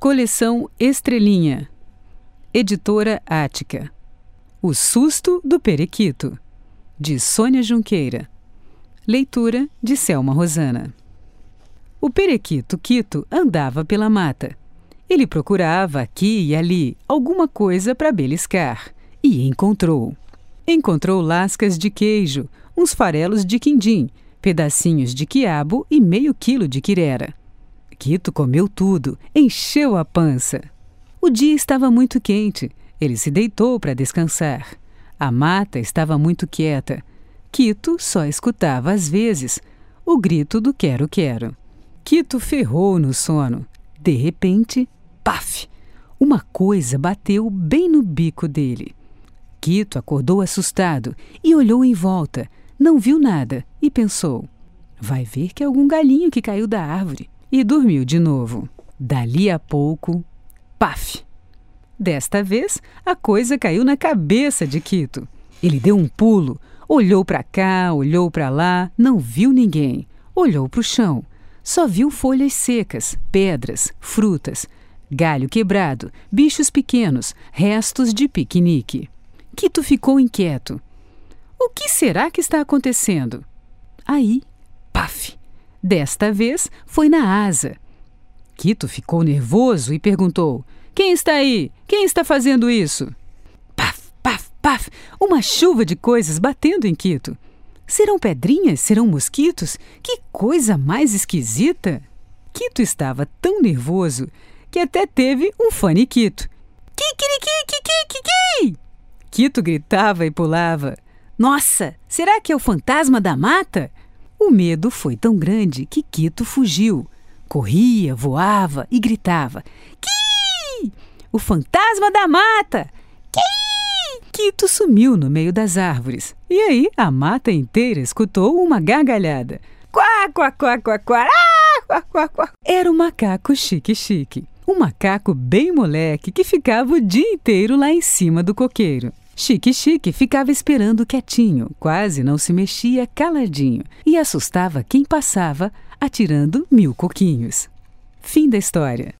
Coleção Estrelinha. Editora Ática. O Susto do Periquito. De Sônia Junqueira. Leitura de Selma Rosana. O periquito Quito andava pela mata. Ele procurava aqui e ali alguma coisa para beliscar e encontrou. Encontrou lascas de queijo, uns farelos de quindim, pedacinhos de quiabo e meio quilo de quirera. Quito comeu tudo, encheu a pança. O dia estava muito quente. Ele se deitou para descansar. A mata estava muito quieta. Quito só escutava às vezes o grito do quero-quero. Quito ferrou no sono. De repente, paf! Uma coisa bateu bem no bico dele. Quito acordou assustado e olhou em volta. Não viu nada e pensou: vai ver que é algum galinho que caiu da árvore e dormiu de novo. Dali a pouco, paf! Desta vez, a coisa caiu na cabeça de Quito. Ele deu um pulo, olhou para cá, olhou para lá, não viu ninguém. Olhou para o chão, só viu folhas secas, pedras, frutas, galho quebrado, bichos pequenos, restos de piquenique. Quito ficou inquieto. O que será que está acontecendo? Aí, paf! Desta vez foi na asa. Quito ficou nervoso e perguntou: Quem está aí? Quem está fazendo isso? Paf, paf, paf! Uma chuva de coisas batendo em Quito. Serão pedrinhas? Serão mosquitos? Que coisa mais esquisita! Quito estava tão nervoso que até teve um faniquito. Kikiriki, Quito gritava e pulava. Nossa, será que é o fantasma da mata? O medo foi tão grande que Quito fugiu. Corria, voava e gritava: Qui! O fantasma da mata! Qui! Quito sumiu no meio das árvores. E aí a mata inteira escutou uma gargalhada. Quá, quá, quá, quá, quá, ah, quá, quá, quá. Era o macaco chique-chique. Um macaco bem moleque que ficava o dia inteiro lá em cima do coqueiro. Chique Chique ficava esperando quietinho, quase não se mexia caladinho e assustava quem passava, atirando mil coquinhos. Fim da história.